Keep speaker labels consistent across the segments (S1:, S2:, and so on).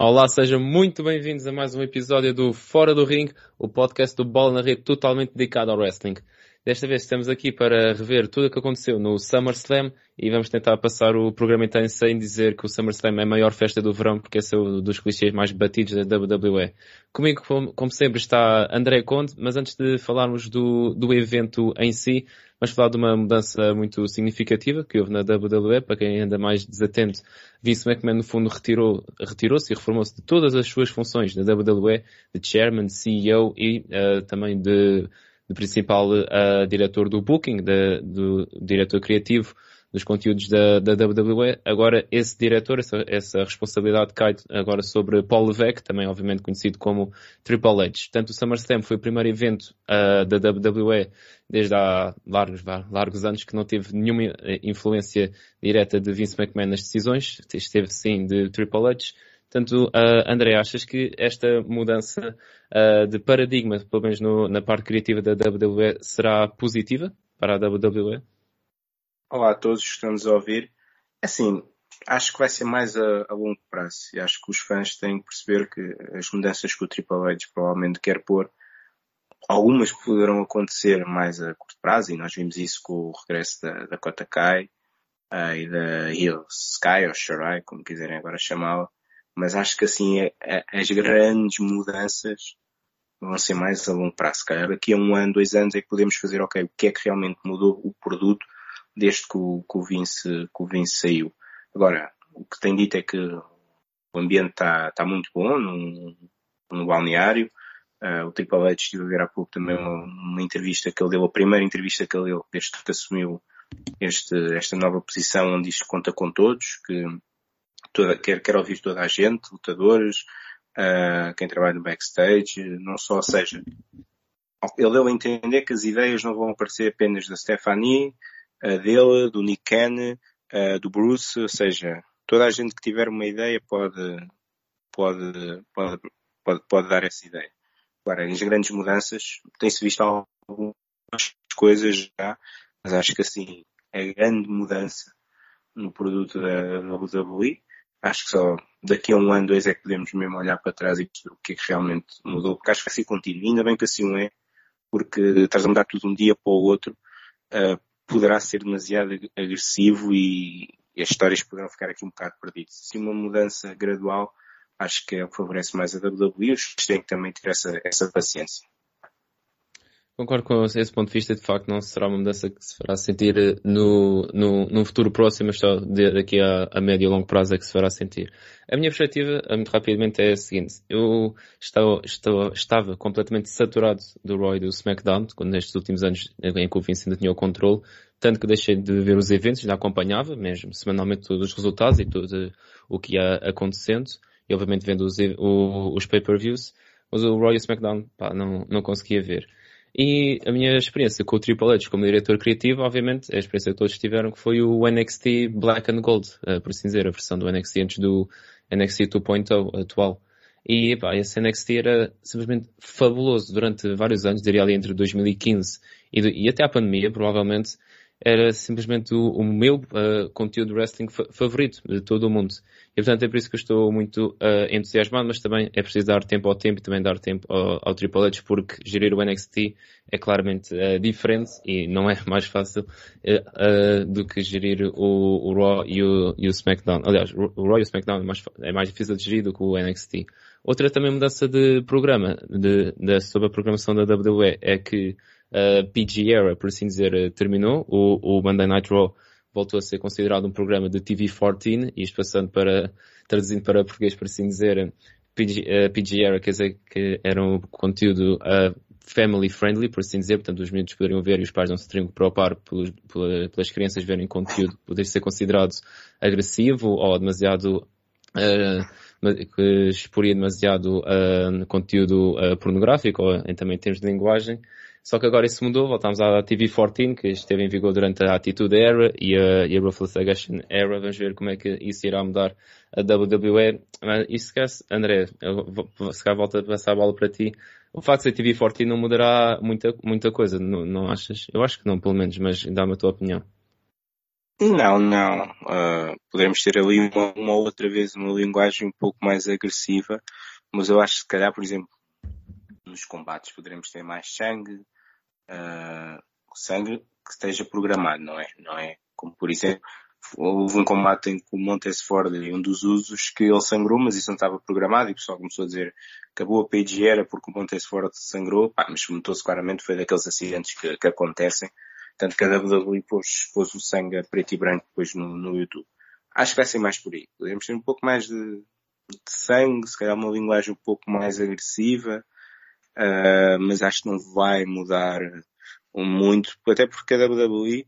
S1: Olá, sejam muito bem-vindos a mais um episódio do Fora do Ring, o podcast do Bola na Rede totalmente dedicado ao wrestling. Desta vez estamos aqui para rever tudo o que aconteceu no SummerSlam e vamos tentar passar o programa inteiro sem dizer que o SummerSlam é a maior festa do verão porque esse é um dos clichês mais batidos da WWE. Comigo, como sempre, está André Conde, mas antes de falarmos do, do evento em si, Vamos falar de uma mudança muito significativa que houve na WWE, para quem anda mais desatento. Vince McMahon, no fundo, retirou, retirou-se e reformou-se de todas as suas funções na WWE, de chairman, CEO e uh, também de, de principal uh, diretor do booking, de, do diretor criativo dos conteúdos da, da WWE. Agora, esse diretor, essa, essa responsabilidade cai agora sobre Paul Levesque, também obviamente conhecido como Triple H. Portanto, o SummerSlam foi o primeiro evento uh, da WWE desde há largos, largos anos que não teve nenhuma eh, influência direta de Vince McMahon nas decisões. Esteve sim de Triple H. Portanto, uh, André, achas que esta mudança uh, de paradigma, pelo menos no, na parte criativa da WWE, será positiva para a WWE?
S2: Olá a todos que estão a ouvir. Assim, acho que vai ser mais a, a, longo prazo e acho que os fãs têm que perceber que as mudanças que o Triple H provavelmente quer pôr, algumas poderão acontecer mais a curto prazo e nós vimos isso com o regresso da, da Kota Kai uh, e da Hill Sky ou Shirai, como quiserem agora chamá-la, mas acho que assim é, é, as grandes mudanças vão ser mais a longo prazo. Calhar daqui a um ano, dois anos é que podemos fazer, ok, o que é que realmente mudou o produto desde que o, que o, Vince, que o Vince saiu. Agora, o que tem dito é que o ambiente está tá muito bom no, no balneário. Uh, o Triple H estive a ver há pouco também uma, uma, entrevista que ele deu, a primeira entrevista que ele deu desde que assumiu este, esta nova posição onde isto conta com todos, que toda, quer, quer ouvir toda a gente, lutadores, uh, quem trabalha no backstage, não só, ou seja, ele deu a entender que as ideias não vão aparecer apenas da Stephanie, dele, do Nick Cannon, do Bruce, ou seja, toda a gente que tiver uma ideia pode, pode, pode, pode, pode dar essa ideia. Agora, as grandes mudanças, tem-se visto algumas coisas já, mas acho que assim, a grande mudança no produto da, da WWE, acho que só daqui a um ano, dois é que podemos mesmo olhar para trás e perceber o que é que realmente mudou, porque acho que vai ser contínuo, ainda bem que assim é, porque estás a mudar tudo um dia para o outro, uh, poderá ser demasiado agressivo e, e as histórias poderão ficar aqui um bocado perdidas. Se uma mudança gradual, acho que é o que favorece mais a WWE, os têm que também ter essa, essa paciência.
S1: Concordo com esse ponto de vista, de facto não será uma mudança que se fará sentir eh, no, no, no futuro próximo, mas só daqui a, a médio e longo prazo é que se fará sentir. A minha perspectiva, eh, muito rapidamente, é a seguinte. Eu estava, estava, completamente saturado do Roy do SmackDown, quando nestes últimos anos em que o Vince ainda tinha o controle, tanto que deixei de ver os eventos, ainda acompanhava mesmo semanalmente todos os resultados e tudo o que ia acontecendo, e obviamente vendo os, os pay-per-views, mas o Roy e o SmackDown pá, não, não conseguia ver. E a minha experiência com o Triple H como diretor criativo, obviamente, a experiência que todos tiveram, que foi o NXT Black and Gold, uh, por assim dizer, a versão do NXT antes do NXT 2.0 atual. E pá, esse NXT era simplesmente fabuloso durante vários anos, diria ali entre 2015 e, e até a pandemia, provavelmente, era simplesmente o, o meu uh, conteúdo de wrestling favorito de todo o mundo. E portanto é por isso que eu estou muito uh, entusiasmado, mas também é preciso dar tempo ao tempo e também dar tempo ao, ao Triple H, porque gerir o NXT é claramente uh, diferente e não é mais fácil do que gerir o, o Raw e o, e o, SmackDown. Aliás, o Raw e o SmackDown é mais, é mais difícil de gerir do que o NXT. Outra também mudança de programa, de, de, sobre a programação da WWE, é que a PG era, por assim dizer, eh, terminou. O, o Monday Night Raw voltou a ser considerado um programa de TV14, isto passando para, traduzindo para português, por assim dizer, PG, uh, PG era, quer dizer, que era um conteúdo uh, family friendly, por assim dizer, portanto os meninos poderiam ver e os pais não se teriam que preocupar pelos, pelas crianças verem conteúdo poder ser considerado agressivo ou demasiado uh, que exporia demasiado uh, conteúdo uh, pornográfico ou em termos de linguagem só que agora isso mudou, voltamos à TV14, que esteve em vigor durante a Attitude Era e a, e a Ruthless Aggression Era. Vamos ver como é que isso irá mudar a WWE. Mas isso André, se calhar volta a passar a bola para ti. O facto de ser TV14 não mudará muita, muita coisa, não, não achas? Eu acho que não, pelo menos, mas dá-me a tua opinião.
S2: Não, não. Uh, podemos ter ali uma, uma outra vez uma linguagem um pouco mais agressiva, mas eu acho que se calhar, por exemplo, nos combates poderemos ter mais sangue, uh, sangue que esteja programado, não é? Não é como por exemplo, houve um combate em que o Montesford e um dos usos que ele sangrou, mas isso não estava programado e o pessoal começou a dizer acabou a page era porque o Montesford sangrou, pá, mas notou-se claramente foi daqueles acidentes que, que acontecem. Tanto que a WWE pôs, pôs o sangue preto e branco depois no, no YouTube. Acho que vai ser mais por aí. Podemos ter um pouco mais de, de sangue, se calhar uma linguagem um pouco mais agressiva, uh, mas acho que não vai mudar muito, até porque a WWE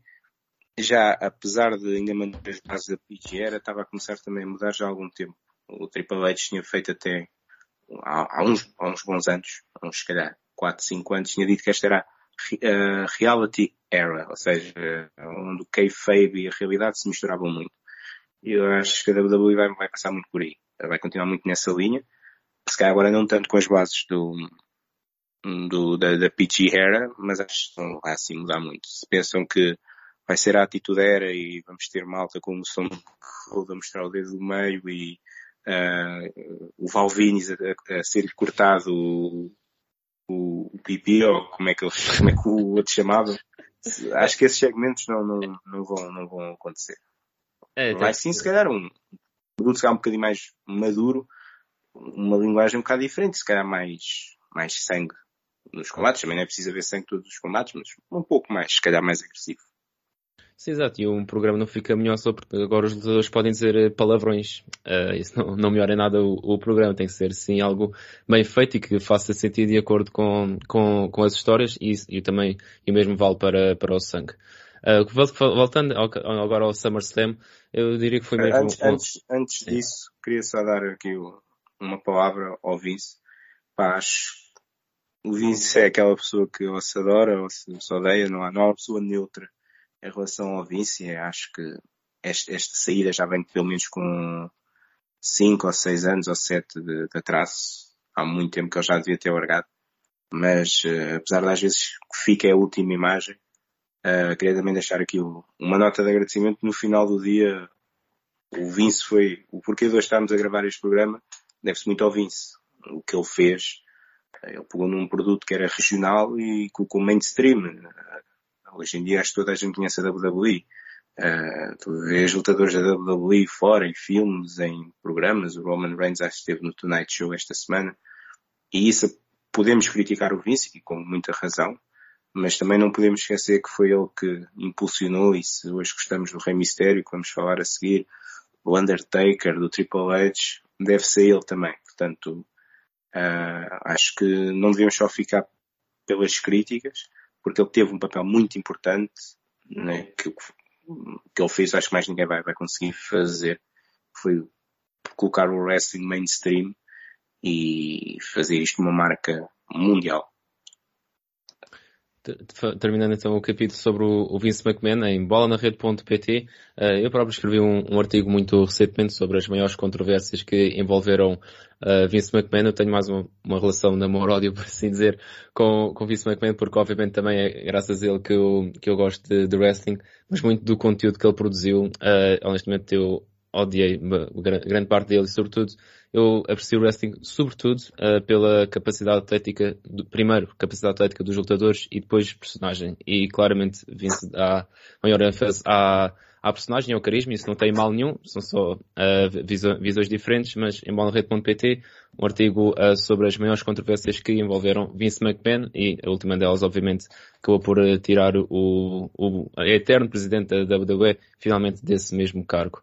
S2: já, apesar de ainda manter as bases da PG era, estava a começar também a mudar já há algum tempo. O Triple H tinha feito até há, há, uns, há uns bons anos, uns se calhar 4, 5 anos, tinha dito que esta era a reality era, ou seja, onde o kayfabe e a realidade se misturavam muito. E eu acho que a WWE vai, vai passar muito por aí. Vai continuar muito nessa linha. Se calhar agora não tanto com as bases do, do, da, da PG era, mas acho que não vai assim mudar muito. Se pensam que vai ser a atitude era e vamos ter malta como o som a mostrar o dedo do meio e uh, o Valvinis a, a, ser cortado o, o, pipi ou como é que, ele, como é que o outro chamava. Acho que esses segmentos não, não, não, vão, não vão acontecer. É, vai sim, se calhar, um produto se calhar um bocadinho mais maduro, uma linguagem um bocado diferente, se calhar mais, mais sangue nos combates. Também não é preciso haver sangue todos os combates, mas um pouco mais, se calhar mais agressivo.
S1: Sim, exato. E um programa não fica melhor só porque agora os lutadores podem dizer eh, palavrões. Uh, isso não, não melhora em nada o, o, programa. Tem que ser, sim, algo bem feito e que faça sentido de acordo com, com, com as histórias e, e também, e mesmo vale para, para o sangue. Uh, voltando ao, agora ao SummerSlam, eu diria que foi mesmo...
S2: Antes, um... antes, antes disso, queria só dar aqui uma palavra ao Vince. Pá, acho o Vince é aquela pessoa que ou se adora ou se, se odeia, não há, não há uma pessoa neutra em relação ao Vinci, acho que esta, esta saída já vem pelo menos com 5 ou 6 anos ou 7 de, de atraso. Há muito tempo que ele já devia ter largado. Mas, uh, apesar das vezes que fica a última imagem, uh, queria também deixar aqui o, uma nota de agradecimento. No final do dia, o Vince foi, o porquê de hoje estarmos a gravar este programa, deve-se muito ao Vince. O que ele fez, ele pegou num produto que era regional e colocou mainstream. Hoje em dia acho que toda a gente conhece a WWE. Uh, tu vês lutadores da WWE fora, em filmes, em programas. O Roman Reigns acho que esteve no Tonight Show esta semana. E isso podemos criticar o Vince, e com muita razão, mas também não podemos esquecer que foi ele que impulsionou, e se hoje gostamos do Rei Mistério, que vamos falar a seguir, do Undertaker, do Triple H, deve ser ele também. Portanto, uh, acho que não devemos só ficar pelas críticas, porque ele teve um papel muito importante né, que, que ele fez, acho que mais ninguém vai, vai conseguir fazer, foi colocar o wrestling mainstream e fazer isto uma marca mundial.
S1: Terminando então o capítulo sobre o Vince McMahon em bolanarede.pt, eh, eu próprio escrevi um, um, artigo muito recentemente sobre as maiores controvérsias que envolveram uh, Vince McMahon. Eu tenho mais uma, uma relação de amor-ódio, por assim dizer, com, com Vince McMahon, porque obviamente também é graças a ele que eu, que eu gosto de, de wrestling, mas muito do conteúdo que ele produziu, uh, honestamente eu odiei grande parte dele sobretudo eu aprecio o wrestling sobretudo uh, pela capacidade atlética, do, primeiro capacidade atlética dos lutadores e depois personagem. E claramente Vince dá maior ênfase à, à personagem, ao carisma, isso não tem mal nenhum, são só uh, visões diferentes, mas em bolarrede.pt um artigo uh, sobre as maiores controvérsias que envolveram Vince McMahon e a última delas obviamente acabou por tirar o, o eterno presidente da WWE finalmente desse mesmo cargo.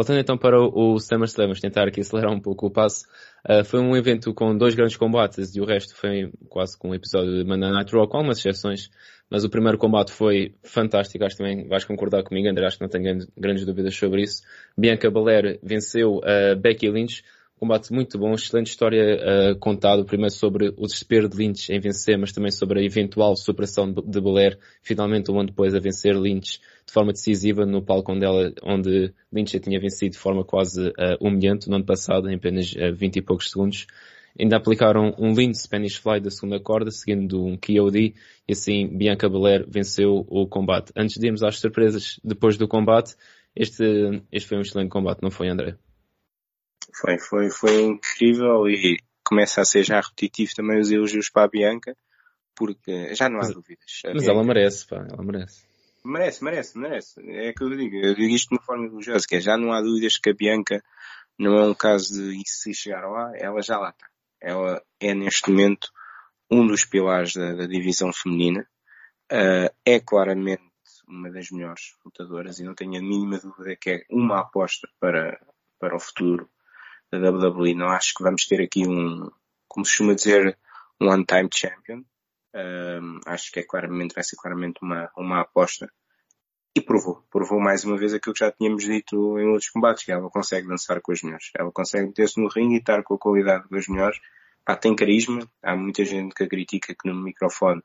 S1: Voltando então para o, SummerSlam, vamos tentar aqui acelerar um pouco o passo. Uh, foi um evento com dois grandes combates e o resto foi quase com um episódio de Monday Night Raw, com algumas exceções. Mas o primeiro combate foi fantástico, acho que também vais concordar comigo, André, acho que não tenho grandes dúvidas sobre isso. Bianca Belair venceu uh, Becky Lynch combate muito bom, excelente história uh, contado, primeiro sobre o desespero de Lynch em vencer, mas também sobre a eventual superação de, Belair, finalmente um ano depois a vencer Lynch de forma decisiva no palco onde, ela, onde Lynch já tinha vencido de forma quase uh, humilhante no ano passado, em apenas uh, 20 e poucos segundos. ainda aplicaram um lindo Spanish Fly da segunda corda, seguindo um KOD, e assim Bianca Belair venceu o combate. Antes de irmos às surpresas depois do combate, este, este foi um excelente combate, não foi, André?
S2: Foi, foi, foi incrível e começa a ser já repetitivo também os elogios para a Bianca, porque já não há
S1: mas,
S2: dúvidas.
S1: Mas ela merece, pá, ela merece.
S2: Merece, merece, merece. É que eu digo, eu digo isto de uma forma elogiosa, que é, já não há dúvidas que a Bianca não é um caso de se chegar lá, ela já lá está. Ela é neste momento um dos pilares da, da divisão feminina. Uh, é claramente uma das melhores lutadoras e não tenho a mínima dúvida que é uma aposta para, para o futuro da WWE. Não acho que vamos ter aqui um, como se costuma dizer, um one-time champion. Um, acho que é claramente, vai ser claramente uma, uma aposta. E provou, provou mais uma vez aquilo que já tínhamos dito em outros combates, que ela consegue dançar com as melhores. Ela consegue meter-se no ringue e estar com a qualidade das melhores. Pá, tem carisma. Há muita gente que a critica que no microfone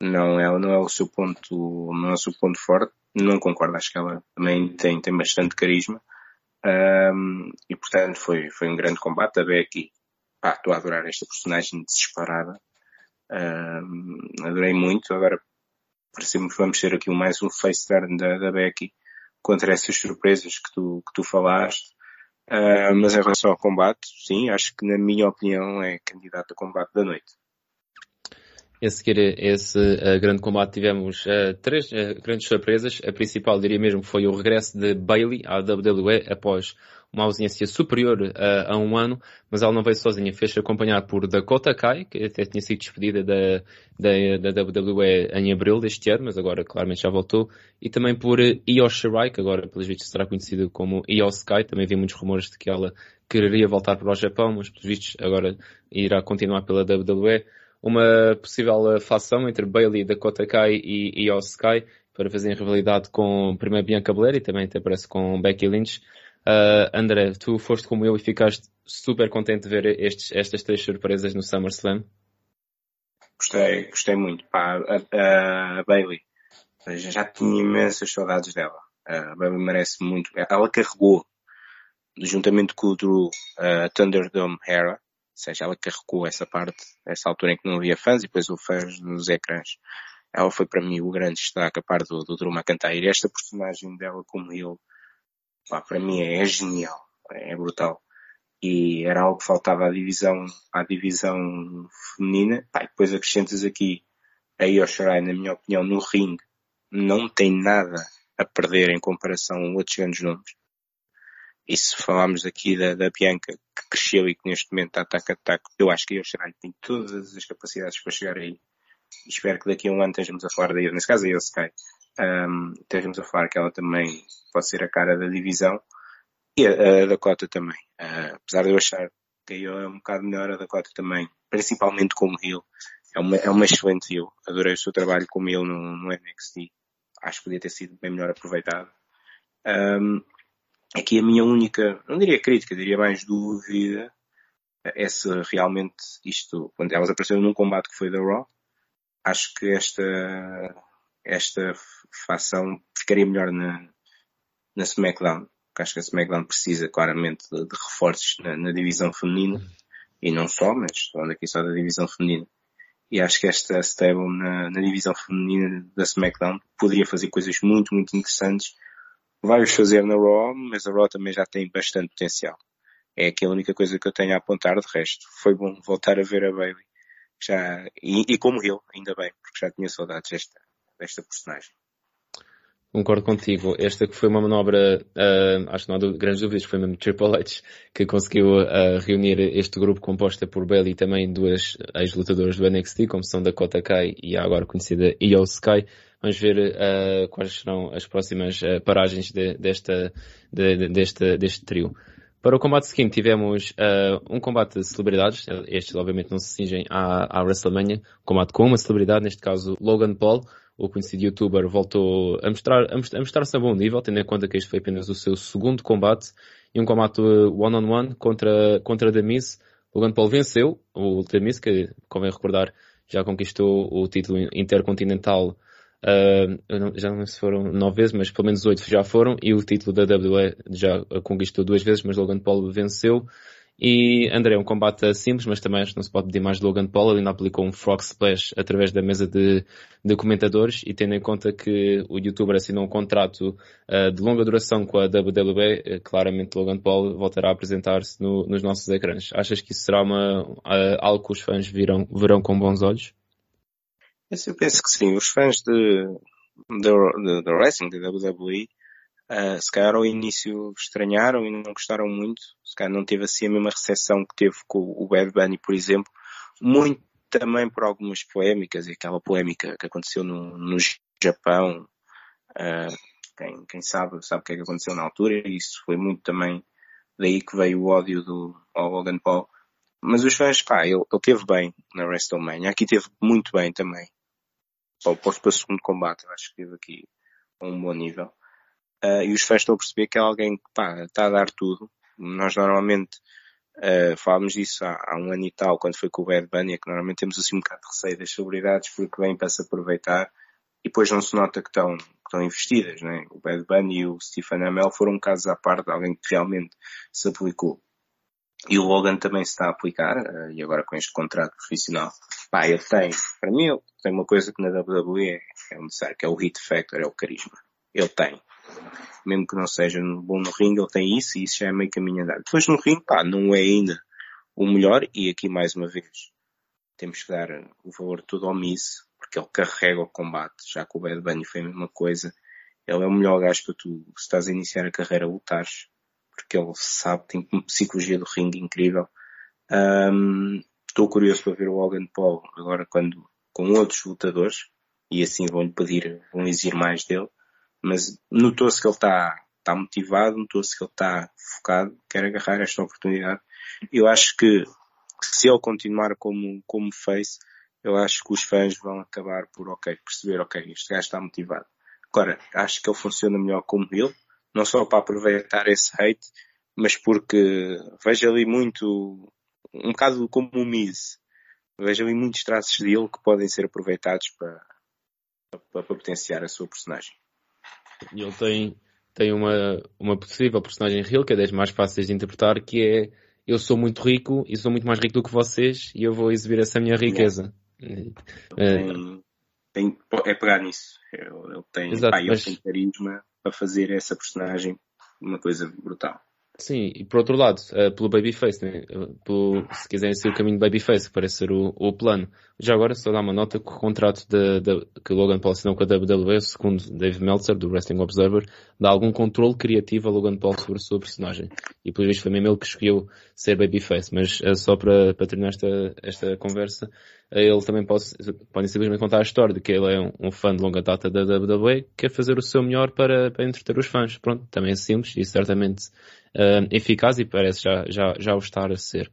S2: não é, não é o seu ponto, não é o seu ponto forte. Não concordo, acho que ela também tem, tem bastante carisma. Um, e portanto foi, foi um grande combate. A Becky, pá, estou a adorar esta personagem desesperada. Um, adorei muito. Agora parecemos vamos ter aqui mais um face turn da, da Becky contra essas surpresas que tu, que tu falaste. Uh, mas em relação ao combate, sim, acho que na minha opinião é candidato a combate da noite.
S1: E seguir esse uh, grande combate tivemos uh, três uh, grandes surpresas. A principal, diria mesmo, foi o regresso de Bailey à WWE após uma ausência superior a um ano, mas ela não veio sozinha, fez-se acompanhar por Dakota Kai, que até tinha sido despedida da, da, da WWE em abril deste ano, mas agora claramente já voltou, e também por Io Shirai, que agora pelos vistos será conhecido como Io Sky, também havia muitos rumores de que ela quereria voltar para o Japão, mas pelos vistos agora irá continuar pela WWE uma possível eh, fação entre Bailey, Dakota Kai e Io Sky para fazerem rivalidade com primeiro Bianca Belair e também até parece com Becky Lynch. Uh, André, tu foste como eu e ficaste super contente de ver estes, estas três surpresas no SummerSlam?
S2: Gostei, gostei muito. Pá, a, a Bailey, já tinha imensas saudades dela. A Bailey merece muito. Ela carregou, juntamente com o Drew, a Thunderdome Era, seja, ela carregou essa parte, essa altura em que não havia fãs e depois o fãs nos ecrãs. Ela foi para mim o grande destaque, a parte do, do Drew McIntyre. Esta personagem dela como ele, pá, para mim é, é genial, é, brutal. E era algo que faltava à divisão, à divisão feminina. Pá, depois acrescentas aqui a Io Shirai, na minha opinião, no ringue, não tem nada a perder em comparação a outros grandes nomes. E se falarmos aqui da, da Bianca, que cresceu e que neste momento está ataque a ataque, eu acho que a Yoshirani tem todas as capacidades para chegar aí. Espero que daqui a um ano estejamos a falar daí, nesse caso a Yosukai, um, estejamos a falar que ela também pode ser a cara da divisão. E a, a Dakota também. Uh, apesar de eu achar que Io é um bocado melhor, a Dakota também, principalmente como heel, é uma, é uma excelente heel. Adorei o seu trabalho como heel no, no NXT. Acho que podia ter sido bem melhor aproveitado. Um, Aqui a minha única, não diria crítica, diria mais dúvida, é se realmente isto, quando elas apareceram num combate que foi da Raw, acho que esta, esta facção ficaria melhor na, na SmackDown. Porque acho que a SmackDown precisa claramente de, de reforços na, na, divisão feminina. E não só, mas falando aqui só da divisão feminina. E acho que esta stable na, na divisão feminina da SmackDown poderia fazer coisas muito, muito interessantes vai-os fazer na Raw, mas a Raw também já tem bastante potencial. É aqui a única coisa que eu tenho a apontar de resto. Foi bom voltar a ver a Bailey. Já, e, e como ele, ainda bem, porque já tinha saudades desta, desta personagem.
S1: Concordo contigo. Esta que foi uma manobra, uh, acho que não há grandes dúvidas, foi mesmo Triple H que conseguiu uh, reunir este grupo composto por Bailey e também duas ex-lutadoras do NXT, como são Dakota Kai e a agora conhecida Io Sky. Vamos ver uh, quais serão as próximas paragens de, desta, de, de, deste, deste trio. Para o combate seguinte tivemos uh, um combate de celebridades. Estes obviamente não se cingem à, à WrestleMania. Um combate com uma celebridade, neste caso Logan Paul, o conhecido youtuber, voltou a mostrar, a mostrar-se a bom nível, tendo em conta que este foi apenas o seu segundo combate e um combate one-on-one -on -one contra, contra Miz. Logan Paul venceu o Miz, que, convém recordar, já conquistou o título intercontinental Uh, não, já não se foram nove vezes, mas pelo menos oito já foram. E o título da WWE já conquistou duas vezes, mas Logan Paul venceu. E André, um combate simples, mas também acho que não se pode pedir mais de Logan Paul. Ele ainda aplicou um frog splash através da mesa de, de comentadores e tendo em conta que o youtuber assinou um contrato uh, de longa duração com a WWE, uh, claramente Logan Paul voltará a apresentar-se no, nos nossos ecrãs. Achas que isso será uma, uh, algo que os fãs virão, verão com bons olhos?
S2: Eu penso que sim. Os fãs de, de, de, wrestling, da WWE, se calhar ao início estranharam e não gostaram muito, se calhar não teve assim a mesma recepção que teve com o Bad Bunny, por exemplo, muito também por algumas polémicas, e aquela polémica que aconteceu no, no Japão, uh, quem, quem sabe, sabe o que é que aconteceu na altura, e isso foi muito também daí que veio o ódio do ao Logan Paul. Mas os fãs, pá, ele, ele teve bem na WrestleMania, aqui teve muito bem também. Para, para o segundo combate, acho que teve aqui um bom nível. Uh, e os fãs estão a perceber que é alguém que pá, está a dar tudo. Nós normalmente uh, falávamos disso há, há, um ano e tal, quando foi com o Bad Bunny, é que normalmente temos assim um bocado de receio das celebridades porque vêm para se aproveitar e depois não se nota que estão, que estão investidas, né? O Bad Bunny e o Stephen Amell foram casos à parte de alguém que realmente se aplicou. E o Logan também se está a aplicar, uh, e agora com este contrato profissional. Pá, ele tem, para mim, ele tem uma coisa que na WWE é necessário, que é o hit factor, é o carisma. Ele tem mesmo que não seja bom no ringue, ele tem isso e isso já é meio caminho andado. Depois no ringue, pá, não é ainda o melhor e aqui mais uma vez temos que dar o valor todo ao Miss, porque ele carrega o combate, já que o Bad Bunny foi a mesma coisa. Ele é o melhor gajo para tu, se estás a iniciar a carreira, lutares, porque ele sabe, tem uma psicologia do ringue incrível. Estou um, curioso para ver o Logan Paul agora quando, com outros lutadores, e assim vão-lhe pedir, vão exigir mais dele mas notou-se que ele está tá motivado, notou-se que ele está focado, quer agarrar esta oportunidade. Eu acho que se ele continuar como, como face, eu acho que os fãs vão acabar por, ok, perceber, ok, este gajo está motivado. Agora, acho que ele funciona melhor como ele, não só para aproveitar esse hate, mas porque vejo ali muito, um bocado como o Miz, vejo ali muitos traços dele que podem ser aproveitados para, para, para potenciar a sua personagem.
S1: E ele tem, tem uma, uma possível personagem real, que é das mais fáceis de interpretar, que é eu sou muito rico e sou muito mais rico do que vocês e eu vou exibir essa minha riqueza.
S2: Tem, tem, é pegar nisso. Ele tem, Exato, pá, mas... ele tem carisma para fazer essa personagem uma coisa brutal.
S1: Sim, e por outro lado, uh, pelo Babyface, né? pelo, se quiserem seguir o caminho do Babyface, que parece ser o, o plano. Já agora, só dar uma nota que o contrato de, de, que Logan Paul assinou com a WWE, segundo Dave Meltzer, do Wrestling Observer, dá algum controle criativo a Logan Paul sobre a sua personagem. E por isso foi mesmo ele que escolheu ser Babyface. Mas uh, só para, para terminar esta, esta conversa, uh, ele também pode, pode simplesmente contar a história de que ele é um, um, fã de longa data da WWE, quer fazer o seu melhor para, para entreter os fãs. Pronto, também é simples e certamente uh, eficaz e parece já, já, já o estar a ser.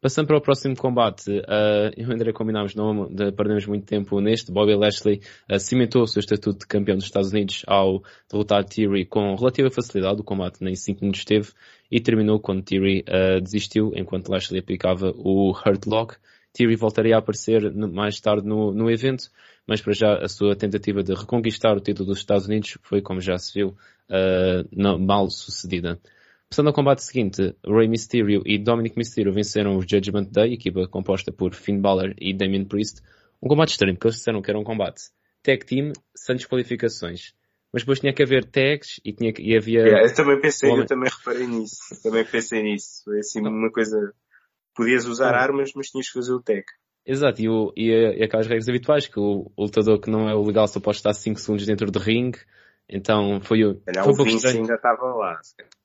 S1: Passando para o próximo combate, uh, eu e o combinámos, não perdemos muito tempo neste. Bobby Lashley uh, cimentou o seu estatuto de campeão dos Estados Unidos ao derrotar Theory com relativa facilidade. O combate nem 5 minutos teve e terminou quando Theory uh, desistiu, enquanto Lashley aplicava o Hurt Lock. Theory voltaria a aparecer mais tarde no, no evento, mas para já a sua tentativa de reconquistar o título dos Estados Unidos foi, como já se viu, uh, não, mal sucedida. Passando ao combate seguinte, Rey Mysterio e Dominic Mysterio venceram os Judgment Day, equipa composta por Finn Balor e Damien Priest. Um combate estranho, porque eles disseram que era um combate tag team sem desqualificações. Mas depois tinha que haver tags e, tinha, e havia...
S2: Yeah, eu também pensei, eu também reparei nisso. também pensei nisso. Foi assim uma coisa... Podias usar armas, mas tinhas que fazer o tag.
S1: Exato, e, o, e, e aquelas regras habituais, que o, o lutador que não é o legal só pode estar 5 segundos dentro do ringue. Então foi o...
S2: Foi o Vince ainda estava lá.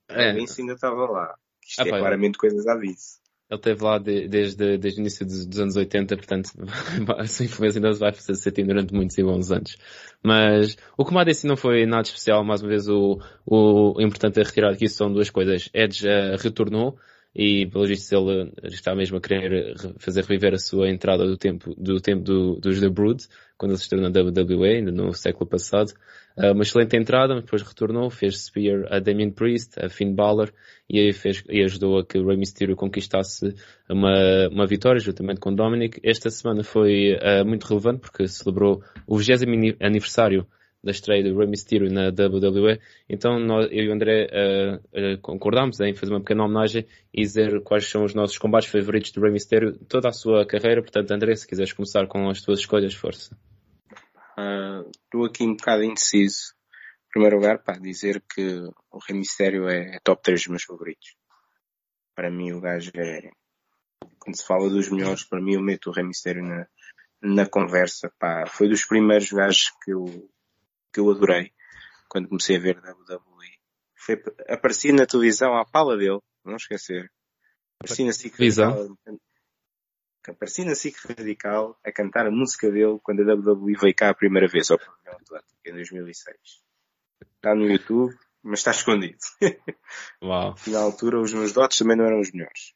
S2: É. O Vince ainda estava lá. Isto ah, é pá, claramente coisas à Vince.
S1: Ele esteve lá de, desde, desde o início dos, dos, anos 80, portanto, a sua influência ainda vai fazer sentir durante muitos e bons anos. Mas o combate em si não foi nada especial, mais uma vez o, o, importante a retirar aqui são duas coisas. Edge uh, retornou, e pelo visto ele está mesmo a querer fazer reviver a sua entrada do tempo, do tempo do, dos The Brood, quando ele se estreou na WWE, ainda no século passado. Uh, uma excelente entrada, depois retornou, fez Spear a Damien Priest, a Finn Balor, e aí fez, e ajudou a que Rey Mysterio conquistasse uma, uma vitória juntamente com Dominic. Esta semana foi uh, muito relevante porque celebrou o 20 aniversário da estreia do Rey Mysterio na WWE. Então nós, eu e o André uh, uh, concordámos em fazer uma pequena homenagem e dizer quais são os nossos combates favoritos do Rey Mysterio toda a sua carreira. Portanto, André, se quiseres começar com as tuas escolhas, força.
S2: Estou uh, aqui um bocado indeciso. Em primeiro lugar, para dizer que o Rey Mysterio é top 3 dos meus favoritos. Para mim o gajo é, quando se fala dos melhores, para mim eu meto o Rey Mysterio na, na conversa, pá, foi dos primeiros gajos que eu, que eu adorei quando comecei a ver WWE. Foi, apareci na televisão à pala dele, não esquecer. Apareci na SIC Radical, apareci na SIC Radical a cantar a música dele quando a WWE veio cá a primeira vez ao programa Atlético, em 2006. Está no YouTube, mas está escondido.
S1: Uau.
S2: Na altura os meus dotes também não eram os melhores.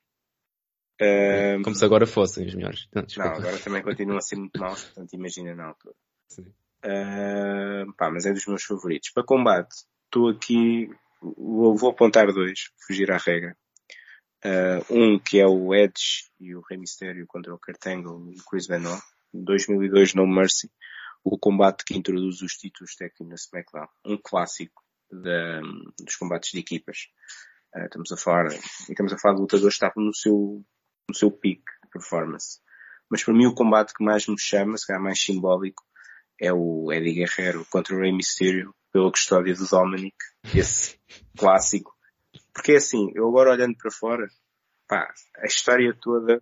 S1: Um, Como se agora fossem os melhores.
S2: Não, não, agora também continuam a ser muito maus, portanto imagina na altura. Sim. Uh, pá, mas é dos meus favoritos. Para combate, estou aqui, vou apontar dois, fugir à regra. Uh, um que é o Edge e o Rey Mysterio contra o Kurt Angle e o Chris Benoit. 2002 No Mercy. O combate que introduz os títulos técnicos na SmackDown. Um clássico dos combates de equipas. Uh, estamos a falar, estamos a falar de lutadores que estavam no seu no seu peak de performance. Mas para mim o combate que mais me chama, se calhar mais simbólico, é o Eddie Guerrero contra o Rey Mysterio pela custódia do Dominic, esse clássico. Porque é assim, eu agora olhando para fora, pá, a história toda,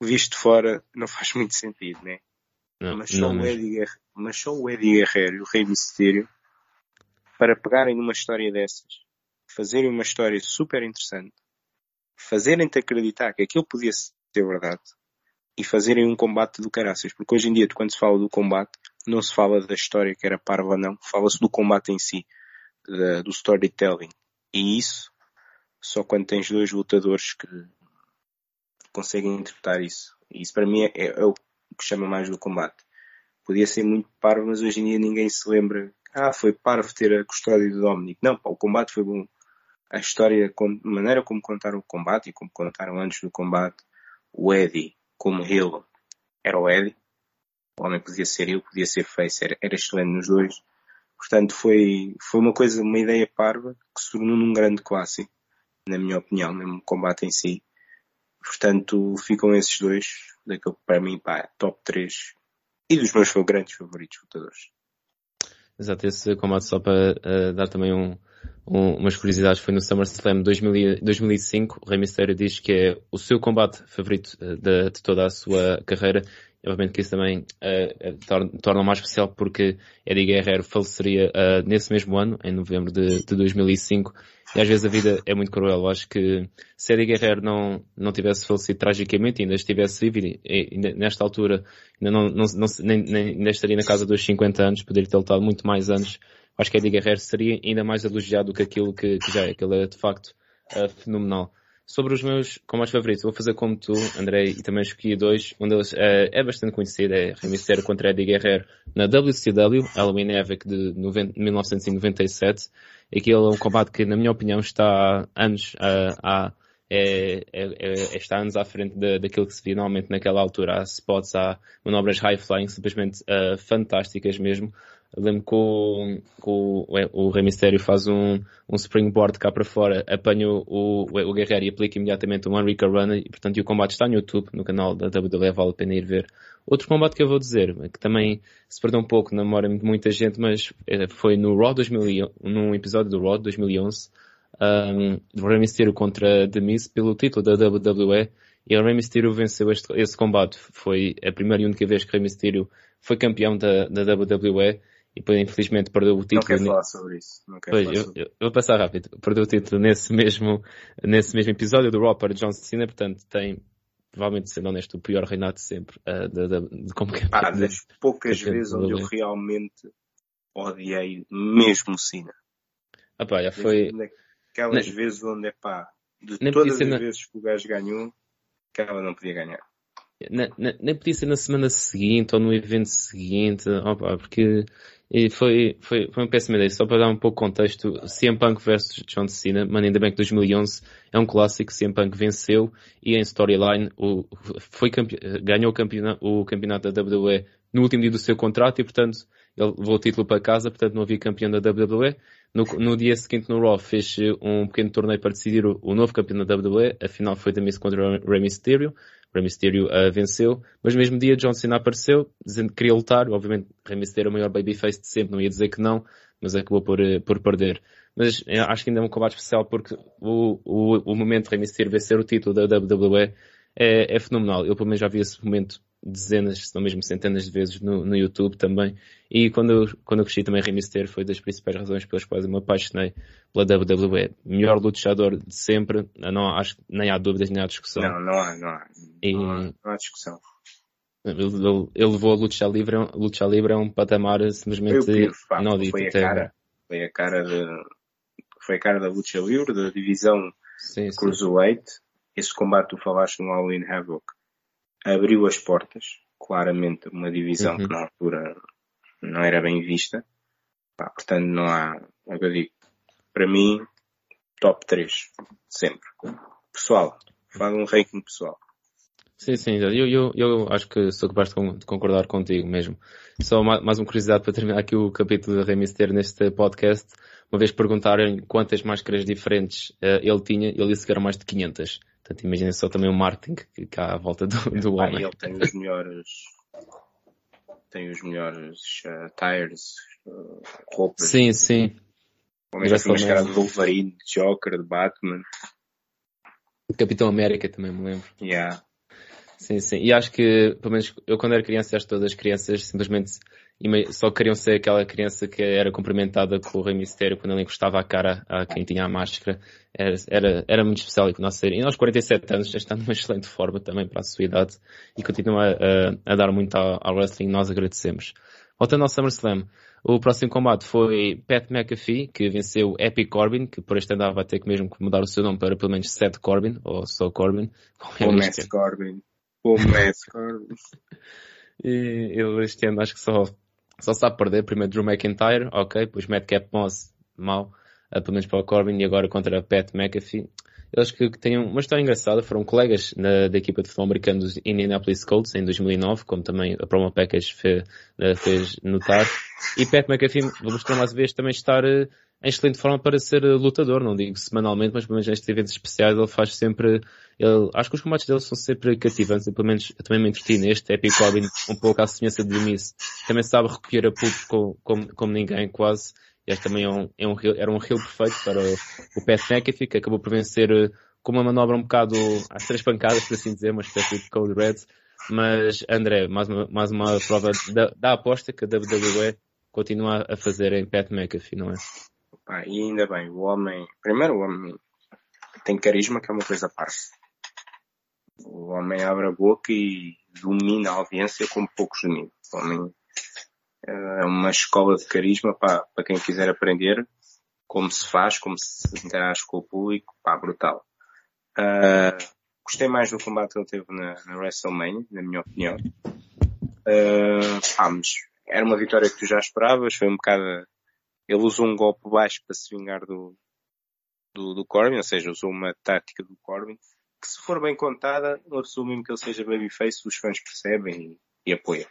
S2: visto de fora, não faz muito sentido, né? Não, mas, só não, o Eddie Guerrero, mas só o Eddie Guerrero e o Rey Mysterio, para pegarem numa história dessas, fazerem uma história super interessante, fazerem-te acreditar que aquilo podia ser verdade e fazerem um combate do caraças. Porque hoje em dia, quando se fala do combate, não se fala da história que era parva não, fala-se do combate em si, da, do storytelling. E isso, só quando tens dois lutadores que conseguem interpretar isso. E isso para mim é, é, o que chama mais do combate. Podia ser muito parvo, mas hoje em dia ninguém se lembra. Ah, foi parvo ter a custódia do Dominic. Não, pá, o combate foi bom a história, a maneira como contaram o combate e como contaram antes do combate, o Eddie como heel era o Eddie. O homem podia ser eu, podia ser face, era, era excelente nos dois. Portanto, foi, foi uma coisa, uma ideia parva que se tornou num grande clássico, na minha opinião, mesmo combate em si. Portanto, ficam esses dois, daquele para mim, pá, top 3 e dos meus grandes favoritos lutadores.
S1: Exato, esse combate só para uh, dar também um, um, umas curiosidades foi no SummerSlam 2000, 2005. O Rey Mysterio diz que é o seu combate favorito uh, de, de, toda a sua carreira. Obviamente que isso também uh, torna, torna mais especial porque Eddie Guerrero faleceria uh, nesse mesmo ano, em novembro de, de 2005. E às vezes a vida é muito cruel. Eu acho que se Eddie Guerrero não, não tivesse falecido tragicamente, ainda estivesse vivo, nesta altura ainda, não, não, não, nem, nem, estaria na casa dos 50 anos, poderia ter lutado muito mais anos acho que Eddie Guerrero seria ainda mais elogiado do que aquilo que, que já é, que ele é de facto uh, fenomenal. Sobre os meus combates favoritos, vou fazer como tu, André, e também escolhi dois. Um deles é, é bastante conhecido, é Rey Mysterio contra Eddie Guerrero na WCW, Halloween Havoc de 90, 1997. Aquilo é um combate que, na minha opinião, está anos uh, há é, é, é, está anos à frente de, daquilo que se via normalmente naquela altura. Há spots, há manobras high flying simplesmente uh, fantásticas mesmo. Lembro que o, o, o Rei Mistério faz um, um springboard cá para fora, apanha o, o, o Guerreiro e aplica imediatamente um Enrica Runner e portanto o combate está no YouTube, no canal da WWE, vale a pena ir ver. Outro combate que eu vou dizer, que também se perdeu um pouco na memória de muita gente, mas eh, foi no Raw 2011, num episódio do Raw 2011, um, Rey Mysterio contra The Miz pelo título da WWE e o Rey Mysterio venceu este, esse combate. Foi a primeira e única vez que Rey Mysterio foi campeão da, da WWE e depois infelizmente perdeu o título.
S2: Não quero falar sobre isso. Não quero
S1: pois,
S2: falar sobre...
S1: eu, eu, vou passar rápido. Perdeu o título nesse mesmo, nesse mesmo episódio do para John Cena, portanto tem, provavelmente sendo honesto, o pior reinado de sempre uh, de, de, de, como
S2: que Ah, das poucas vezes onde eu realmente odiei mesmo Cena.
S1: Ah pá, já foi...
S2: Aquelas vezes onde é pá, de todas as na... vezes que o gajo ganhou, aquela não podia ganhar.
S1: nem podia ser na semana seguinte ou no evento seguinte, opa, porque foi, foi, foi uma péssima ideia. Só para dar um pouco de contexto, CM Punk versus John Cena, Money in the Bank 2011, é um clássico, CM Punk venceu e em storyline o, foi ganhou o campeonato, o campeonato da WWE no último dia do seu contrato e portanto ele levou o título para casa, portanto não havia campeão da WWE. No, no dia seguinte no Raw fez um pequeno torneio para decidir o, o novo campeão da WWE, afinal foi da Miss contra Rey Mysterio. Rey Mysterio venceu, mas mesmo dia John Cena apareceu, dizendo que queria lutar, obviamente Rey Mysterio é o maior babyface de sempre, não ia dizer que não, mas acabou por, uh, por perder. Mas uh, acho que ainda é um combate especial porque o, o, o momento de Rey Mysterio vencer o título da WWE é, é fenomenal. Eu pelo menos já vi esse momento dezenas, se não mesmo centenas de vezes no, no YouTube também. E quando eu, quando eu cresci também Rey Mysterio foi das principais razões pelas quais eu me apaixonei pela WWE. Melhor lutador de sempre, não, acho nem há dúvidas nem há discussão.
S2: Não, não há, não há. E... Não, há, não há discussão.
S1: Ele, ele, ele levou a luta livre, luta livre a um patamar simplesmente
S2: inaudito. Foi a cara, foi a cara de, foi a cara da luta livre, da divisão sim, Cruiserweight. Esse combate tu falaste no In Havoc abriu as portas, claramente uma divisão uhum. que na altura não era bem vista. Pá, portanto, não há, é o que eu digo. Para mim, top 3, sempre. Pessoal, faz um ranking pessoal.
S1: Sim, sim, eu, eu, eu acho que sou capaz de concordar contigo mesmo. Só mais uma curiosidade para terminar aqui o capítulo da Rey Mysterio neste podcast. Uma vez perguntarem quantas máscaras diferentes uh, ele tinha, ele disse que eram mais de 500. Portanto, imaginem só também o marketing que, que há à volta do, do homem.
S2: Ele tem os melhores, tem os melhores uh, tires, uh, roupas.
S1: Sim, sim.
S2: Já foi mascarado de Wolverine, de Joker, de Batman.
S1: Capitão América também me lembro.
S2: Yeah.
S1: Sim, sim. E acho que, pelo menos eu quando era criança, acho que todas as crianças simplesmente só queriam ser aquela criança que era cumprimentada com o Rei Mistério quando ele encostava a cara a quem tinha a máscara. Era, era, era muito especial e que nossa E aos 47 anos já está numa excelente forma também para a sua idade e continua a, a, dar muito ao, ao, wrestling. Nós agradecemos. Voltando ao SummerSlam, o próximo combate foi Pat McAfee, que venceu Epic Corbin, que por este andava a ter que mesmo mudar o seu nome para pelo menos Seth Corbin, ou só Corbin.
S2: Ou Matt Corbin. Ou Matt Corbin.
S1: e ele este ano acho que só só sabe perder. Primeiro Drew McIntyre, ok. Depois Madcap Moss, mal. Uh, pelo menos para o Corbin. E agora contra Pat McAfee. Eles que, que têm uma história engraçada. Foram colegas na, da equipa de futebol americano dos Indianapolis Colts em 2009, como também a Promo Package fez, uh, fez notar. E Pat McAfee mostrou mais vez também estar uh, em excelente forma para ser lutador, não digo semanalmente, mas pelo menos nestes eventos especiais ele faz sempre, ele, acho que os combates dele são sempre cativantes, pelo menos eu também me entreti neste, Epic Robin, um pouco à semelhança de Miss, também sabe recolher a público como, como, como, ninguém quase, e este também é um, é um, era um heel perfeito para o, o Pat McAfee, que acabou por vencer eh, com uma manobra um bocado às três pancadas, por assim dizer, uma espécie de Code Red, mas André, mais uma, mais uma prova da, da aposta que a WWE continua a fazer em Pat McAfee, não é?
S2: Pá, e ainda bem, o homem, primeiro o homem tem carisma que é uma coisa à parte. O homem abre a boca e domina a audiência como poucos dominam. O homem é uma escola de carisma para quem quiser aprender como se faz, como se interage com o público, pá, brutal. Uh, gostei mais do combate que ele teve na, na WrestleMania, na minha opinião. Uh, pá, mas era uma vitória que tu já esperavas, foi um bocado ele usou um golpe baixo para se vingar do, do, do Corbin, ou seja, usou uma tática do Corbin, que se for bem contada, não assumo que ele seja babyface, os fãs percebem e, e apoiam.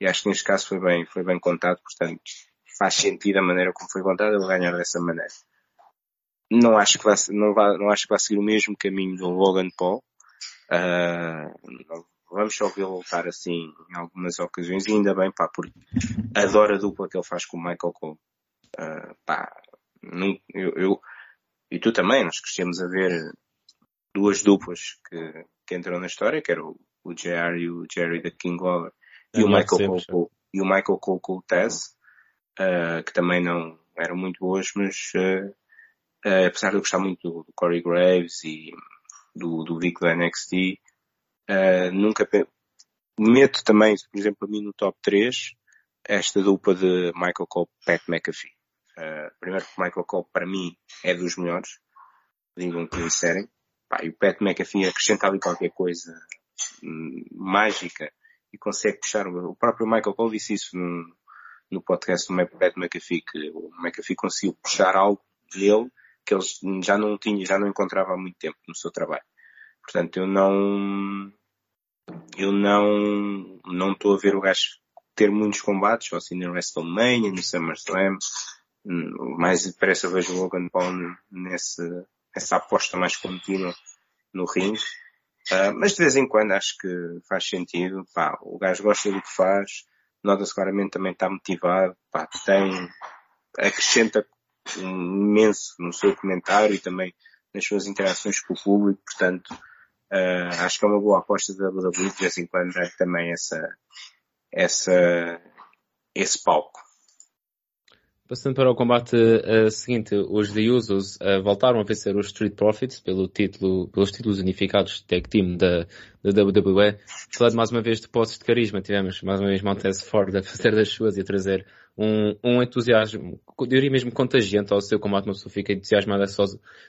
S2: E acho que neste caso foi bem, foi bem contado, portanto, faz sentido a maneira como foi contado ele ganhar dessa maneira. Não acho que vai, não não acho que vai seguir o mesmo caminho do Logan Paul. Uh, vamos só vê-lo voltar assim em algumas ocasiões e ainda bem, pá, porque adoro a dupla que ele faz com o Michael Cole. Uh, pá, não, eu, eu, e tu também, nós costumamos a ver duas duplas que, que entram na história, que era o, o JR e o Jerry da King Lawler, e, o Michael Cole, e o Michael Cole Tess, uh, que também não eram muito boas, mas uh, apesar de eu gostar muito do, do Corey Graves e do, do Vic da NXT, nunca meto também, por exemplo, a mim no top 3 esta dupla de Michael Cole Pat McAfee. Uh, primeiro que Michael Cole para mim é dos melhores, digam o que disserem. Pá, e o Pat McAfee acrescenta ali qualquer coisa hum, mágica e consegue puxar, o próprio Michael Cole disse isso no, no podcast do Brett McAfee, que o McAfee conseguiu puxar algo dele que ele já não tinha, já não encontrava há muito tempo no seu trabalho. Portanto, eu não, eu não, não estou a ver o gajo ter muitos combates, ou assim no WrestleMania, no SummerSlam, mais depressa vejo Logan Paul nessa, nessa aposta mais contínua no ringue. Uh, mas de vez em quando acho que faz sentido. Pá, o gajo gosta do que faz, nota-se claramente também está motivado, pá, tem, acrescenta imenso no seu comentário e também nas suas interações com o público, portanto, uh, acho que é uma boa aposta da WWE de vez em quando é também essa, essa, esse palco.
S1: Passando para o combate uh, seguinte, os The Usos uh, voltaram a vencer os Street Profits pelo título, pelos títulos unificados de tag team da, da WWE. Falando mais uma vez de posses de carisma, tivemos mais uma vez Montez Ford a fazer das suas e a trazer um, um entusiasmo, eu diria mesmo contagiante ao seu combate, uma pessoa fica entusiasmada só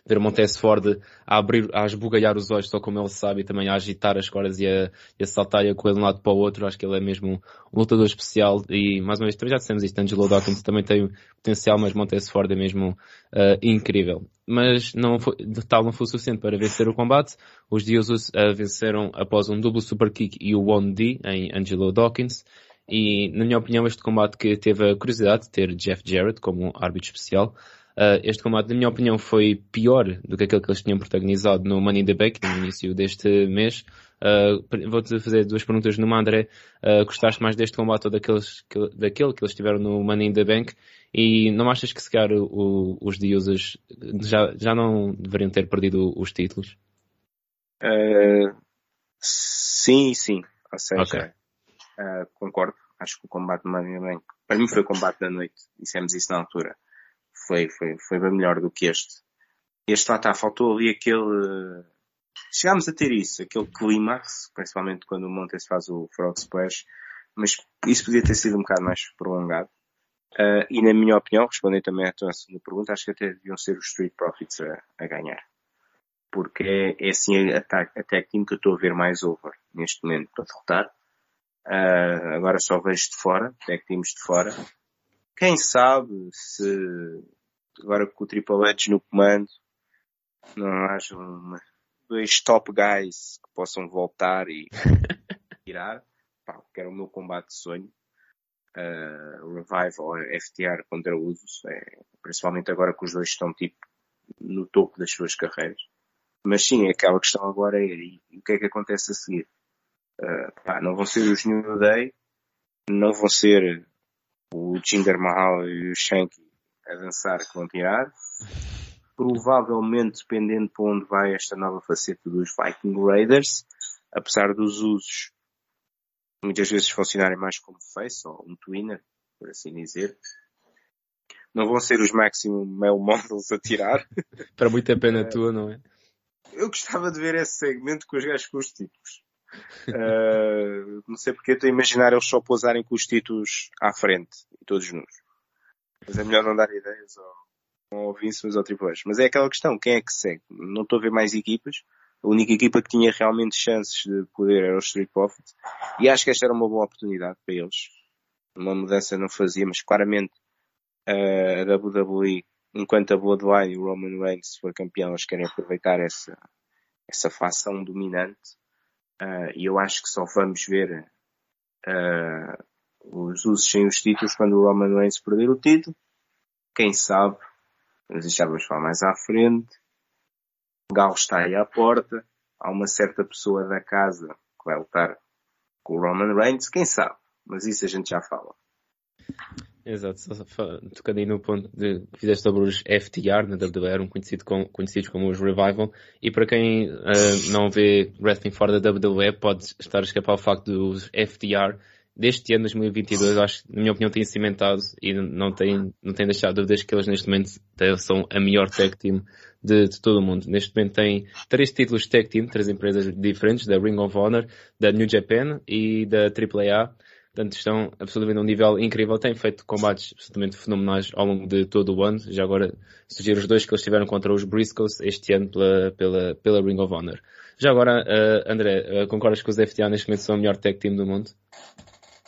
S1: ver Montez Ford a abrir, a esbugalhar os olhos, só como ele sabe, e também a agitar as cordas e a, e a saltar e a correr de um lado para o outro. Acho que ele é mesmo um lutador especial e, mais uma vez, já dissemos isto, Angelo Dawkins também tem potencial, mas Montez Ford é mesmo uh, incrível. Mas não foi, tal não foi suficiente para vencer o combate. Os Dios uh, venceram após um duplo super kick e o 1D em Angelo Dawkins. E, na minha opinião, este combate que teve a curiosidade de ter Jeff Jarrett como árbitro especial, uh, este combate, na minha opinião, foi pior do que aquele que eles tinham protagonizado no Money in the Bank no início deste mês. Uh, Vou-te fazer duas perguntas numa, André. Uh, gostaste mais deste combate ou daqueles, que, daquele que eles tiveram no Money in the Bank? E não achas que se calhar o, os Diosas já, já não deveriam ter perdido os títulos?
S2: Uh, sim, sim. Ou seja, okay. Uh, concordo. Acho que o combate de Money Bank, para mim foi o combate da noite. Dissemos isso na altura. Foi, foi, foi bem melhor do que este. Este lá está, faltou ali aquele, chegámos a ter isso, aquele clímax, principalmente quando o Montes faz o Frog Splash, mas isso podia ter sido um bocado mais prolongado. Uh, e na minha opinião, respondendo também à tua segunda pergunta, acho que até deviam ser os Street Profits a, a ganhar. Porque é, é assim a, a tag team que eu estou a ver mais over neste momento para derrotar. Uh, agora só vejo de fora, tag teams de fora. Quem sabe se agora com o Triple H no comando não haja uma, dois top guys que possam voltar e tirar. Pá, que era o meu combate de sonho. Uh, Revival, FTR contra Usos, é, principalmente agora que os dois estão tipo no topo das suas carreiras. Mas sim, aquela questão agora é e, o que é que acontece a seguir? Uh, pá, não vão ser os New Day, não vão ser o Jinder Mahal e o Shanky a dançar que vão tirar. Provavelmente, dependendo para onde vai esta nova faceta dos Viking Raiders, apesar dos usos muitas vezes funcionarem mais como face ou um twinner, por assim dizer, não vão ser os maximum male models a tirar.
S1: Para muita pena uh, tua, não é?
S2: Eu gostava de ver esse segmento com os gajos com os títulos. Uh, não sei porque estou a imaginar eles só pousarem com os títulos à frente e todos nus. Mas é melhor não dar ideias ao, ao Vince, mas ao Triple H. Mas é aquela questão, quem é que segue? Não estou a ver mais equipas. A única equipa que tinha realmente chances de poder era o Street Profits. E acho que esta era uma boa oportunidade para eles. Uma mudança não fazia, mas claramente a WWE, enquanto a Bloodline e o Roman Reigns for campeão, eles querem aproveitar essa, essa facção dominante. Uh, e eu acho que só vamos ver uh, os usos sem os títulos quando o Roman Reigns perder o título. Quem sabe? Mas já vamos falar mais à frente. Galo está aí à porta. Há uma certa pessoa da casa que vai lutar com o Roman Reigns. Quem sabe? Mas isso a gente já fala.
S1: Exato, tocando aí no ponto de que fizeste sobre os FTR na WWE, eram conhecido conhecidos como os Revival, e para quem uh, não vê wrestling fora da WWE, pode estar a escapar o facto dos FTR deste ano 2022, acho que, na minha opinião, têm cimentado e não têm, não têm deixado dúvidas que eles neste momento são a melhor tag team de, de, todo o mundo. Neste momento têm três títulos tag team, três empresas diferentes, da Ring of Honor, da New Japan e da AAA. Portanto, estão absolutamente a um nível incrível. Têm feito combates absolutamente fenomenais ao longo de todo o ano. Já agora sugiro os dois que eles tiveram contra os Briscoes este ano pela, pela, pela Ring of Honor. Já agora, uh, André, uh, concordas que os FTA neste momento são o melhor tag team do mundo?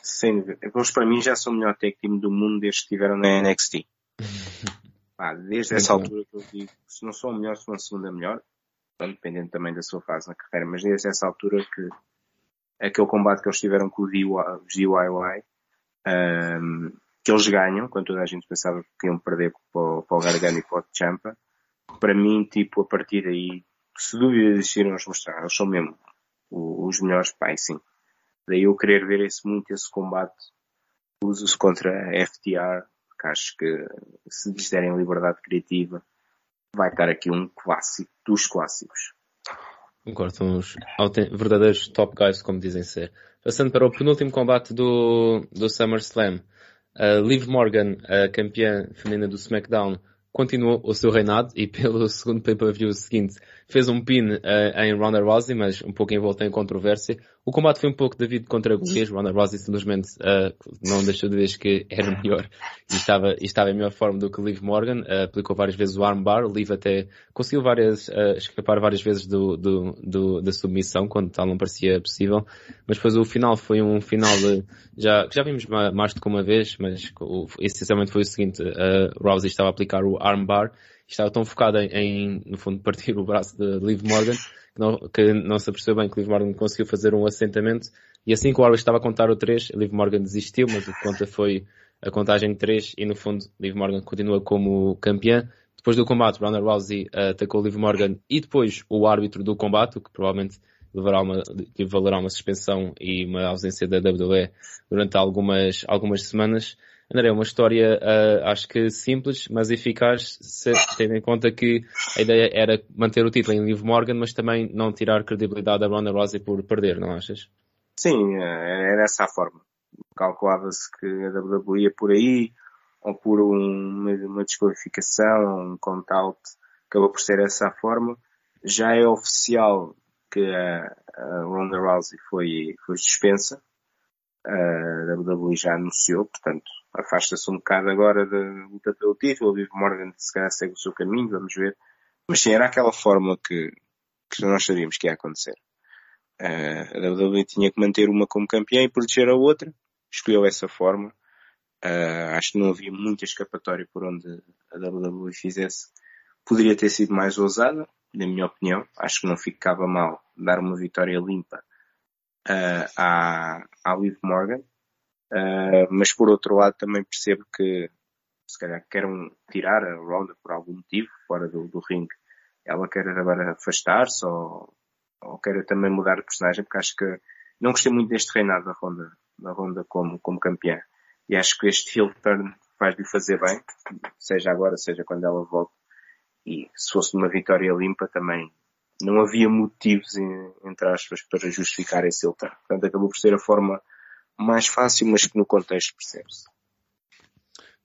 S2: Sem dúvida. Eles para mim já são o melhor tag team do mundo desde que estiveram na NXT. Pá, desde essa altura que eu digo, se não são o melhor, são a segunda melhor. Dependendo também da sua fase na carreira, mas desde essa altura que aquele combate que eles tiveram com os DIY, um, que eles ganham, quando toda a gente pensava que iam perder para, para o Gargano e para o Champa, para mim, tipo, a partir daí, se dúvidas existiram, eles mostraram, eles são mesmo os melhores, pai, sim. Daí eu querer ver esse, muito esse combate, usos contra a FTR, que acho que se lhes derem liberdade criativa, vai estar aqui um clássico dos clássicos.
S1: Concordo, são os verdadeiros top guys, como dizem ser. Passando para o penúltimo combate do, do SummerSlam. Uh, Liv Morgan, a campeã feminina do SmackDown, continuou o seu reinado e pelo segundo pay-per-view seguinte fez um pin uh, em Ronda Rousey, mas um pouco envolto em controvérsia. O combate foi um pouco David contra Golias. Ronda Rousey simplesmente uh, não deixou de dizer que era melhor e estava, e estava em melhor forma do que Liv Morgan. Uh, aplicou várias vezes o armbar. Liv até conseguiu várias, escapar várias vezes do, do, do, da submissão quando tal não parecia possível. Mas depois o final foi um final de, já, que já vimos mais do que uma vez, mas o, essencialmente foi o seguinte, uh, Rousey estava a aplicar o armbar estava tão focada em, no fundo, partir o braço de Liv Morgan, que não, que não se apercebeu bem que Liv Morgan conseguiu fazer um assentamento, e assim que o árbitro estava a contar o 3, Liv Morgan desistiu, mas o que conta foi a contagem de 3, e no fundo, Liv Morgan continua como campeã. Depois do combate, Ronda Rousey uh, atacou Liv Morgan e depois o árbitro do combate, o que provavelmente levará uma, valerá uma suspensão e uma ausência da WWE durante algumas, algumas semanas. André, é uma história uh, acho que simples, mas eficaz, se, tendo em conta que a ideia era manter o título em Liv Morgan, mas também não tirar credibilidade a Ronda Rousey por perder, não achas?
S2: Sim, eh, era essa a forma. Calculava-se que a WWE ia por aí, ou por um, uma desqualificação, um count-out, acabou por ser essa a forma. Já é oficial que a, a Ronda Rousey foi, foi suspensa. A WWE já anunciou, portanto, afasta-se um bocado agora da luta pelo título. O Liv Morgan se calhar segue o seu caminho, vamos ver. Mas sim, era aquela fórmula que, que nós sabíamos que ia acontecer. Uh, a WWE tinha que manter uma como campeã e proteger a outra. Escolheu essa forma. Uh, acho que não havia muita escapatória por onde a WWE fizesse. Poderia ter sido mais ousada, na minha opinião. Acho que não ficava mal dar uma vitória limpa uh, à, à Liv Morgan. Uh, mas por outro lado também percebo que se calhar querem tirar a Ronda por algum motivo fora do, do ringue. Ela quer agora afastar-se ou, ou quer também mudar de personagem porque acho que não gostei muito deste reinado da Ronda, da Ronda como, como campeã. E acho que este heel turn faz-lhe fazer bem, seja agora, seja quando ela volta. E se fosse uma vitória limpa também não havia motivos, entre aspas, para justificar esse heel turn. Portanto, acabou por ser a forma mais fácil, mas que no contexto percebe-se.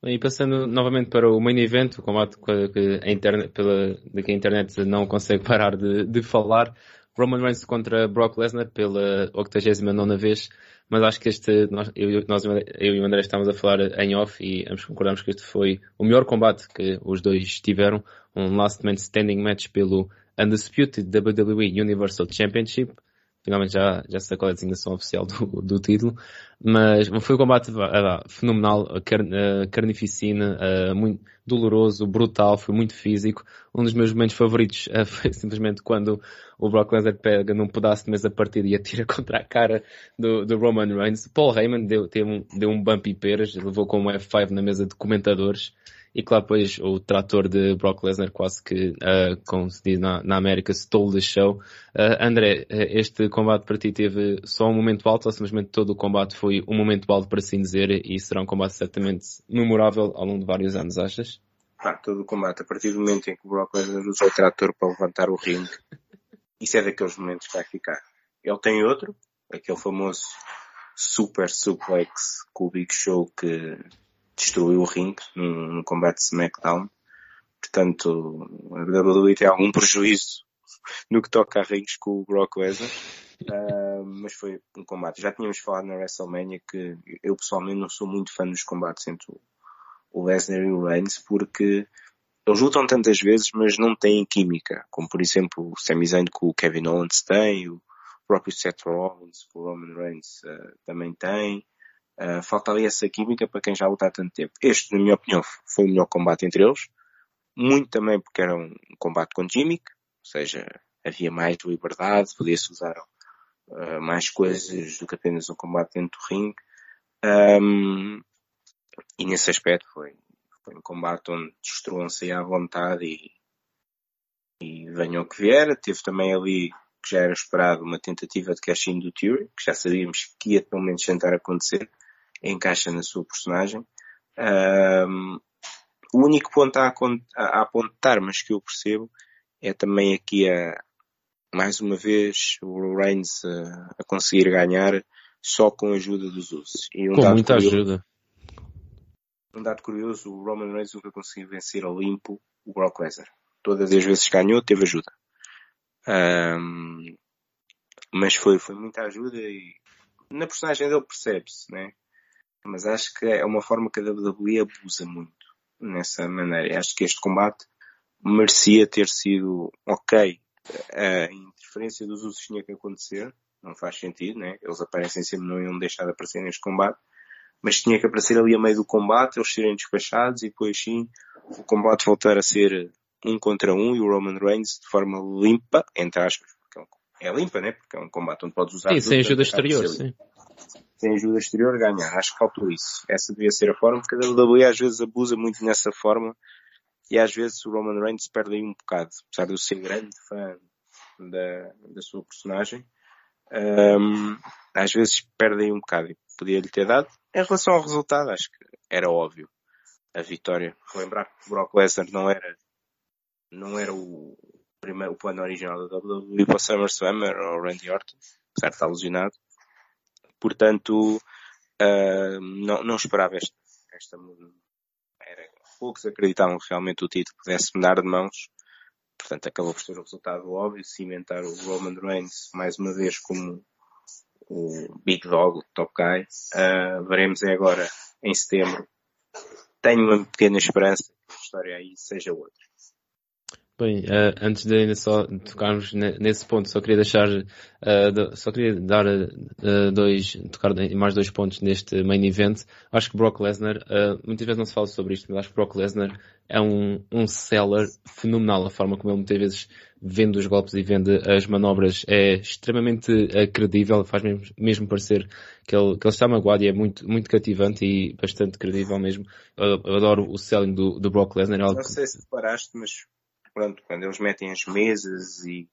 S1: E passando novamente para o main event, o combate que a internet, pela, de que a internet não consegue parar de, de falar, Roman Reigns contra Brock Lesnar pela 89 vez, mas acho que este, nós, eu, nós, eu e o André estávamos a falar em off e ambos concordamos que este foi o melhor combate que os dois tiveram, um last man standing match pelo Undisputed WWE Universal Championship, finalmente já, já sacou a designação oficial do, do título, mas foi um combate uh, fenomenal, uh, carnificina, uh, muito doloroso, brutal, foi muito físico. Um dos meus momentos favoritos uh, foi simplesmente quando o Brock Lesnar pega num pedaço de mesa partida e atira contra a cara do, do Roman Reigns. Paul Heyman deu, deu, um, deu um bump e peras, levou com um F5 na mesa de comentadores e claro, depois o trator de Brock Lesnar quase que, uh, como se diz na, na América, stole the show. Uh, André, uh, este combate para ti teve só um momento alto ou simplesmente todo o combate foi um momento alto, para assim dizer, e será um combate certamente memorável ao longo de vários anos, achas?
S2: Ah, todo o combate. A partir do momento em que o Brock Lesnar usou o trator para levantar o ringue, isso é daqueles momentos que vai ficar. Ele tem outro, aquele famoso super suplex com o Big Show que destruiu o ringue num, combate SmackDown. Portanto, a WWE tem algum prejuízo no que toca a rings com o Brock Lesnar. Uh, mas foi um combate. Já tínhamos falado na WrestleMania que eu pessoalmente não sou muito fã dos combates entre o Lesnar e o Reigns porque eles lutam tantas vezes, mas não têm química, como por exemplo o Sami Zayn que o Kevin Owens tem, o próprio Seth Rollins, o Roman Reigns uh, também tem. Uh, falta ali essa química para quem já luta há tanto tempo. Este, na minha opinião, foi o melhor combate entre eles. Muito também porque era um combate com gimmick, ou seja, havia mais liberdade, podia-se usar uh, mais coisas do que apenas um combate dentro do ringue. Um, e nesse aspecto foi, foi um combate onde destruam-se à vontade e, e venham o que vier. Teve também ali, que já era esperado, uma tentativa de cash-in do Theory, que já sabíamos que ia pelo menos tentar acontecer, encaixa na sua personagem. Um, o único ponto a, a, apontar, mas que eu percebo, é também aqui a, mais uma vez, o Reigns a, a conseguir ganhar só com a ajuda dos Usos.
S1: Um com muita curioso, ajuda.
S2: Um dado curioso, o Roman Reigns nunca conseguiu vencer a limpo o Brock Lesnar. Todas as vezes que ganhou, teve ajuda. Um, mas foi, foi muita ajuda e na personagem dele percebe-se, né? Mas acho que é uma forma que a WWE abusa muito nessa maneira. Acho que este combate merecia ter sido ok. A interferência dos usos tinha que acontecer. Não faz sentido, né? Eles aparecem sempre, não iam deixar de aparecer neste combate. Mas tinha que aparecer ali a meio do combate, eles serem despachados e depois sim o combate voltar a ser um contra um e o Roman Reigns de forma limpa, entre aspas, porque é, é limpa, né? Porque é um combate onde podes usar.
S1: E sem ajuda exterior, sim
S2: sem ajuda exterior ganhar. Acho que faltou isso. Essa devia ser a forma, porque a WWE às vezes abusa muito nessa forma e às vezes o Roman Reigns perde aí um bocado, apesar de eu ser grande fã da, da sua personagem. Um, às vezes perde aí um bocado e podia-lhe ter dado. Em relação ao resultado, acho que era óbvio a vitória. Lembrar que o Brock Lesnar não era, não era o, primeiro, o plano original da WWE para o SummerSlam, era o Randy Orton, apesar de estar lesionado. Portanto, uh, não, não, esperava esta, era, poucos acreditavam que realmente o título pudesse mudar de mãos. Portanto, acabou por ser o resultado óbvio, cimentar o Roman Reigns mais uma vez como o Big Dog, o Top Guy. Uh, veremos agora em setembro. Tenho uma pequena esperança que a história aí seja outra.
S1: Bem, uh, antes de ainda só tocarmos nesse ponto, só queria deixar, uh, só queria dar uh, dois, tocar mais dois pontos neste main event. Acho que Brock Lesnar, muitas vezes não se fala sobre isto, mas acho que Brock Lesnar é um, um seller fenomenal. A forma como ele muitas vezes vende os golpes e vende as manobras é extremamente credível, faz mesmo, mesmo parecer que ele, que ele está magoado e é muito, muito cativante e bastante credível mesmo. Eu, eu adoro o selling do, do Brock Lesnar. É
S2: não sei se paraste, mas pronto, quando eles metem as mesas e,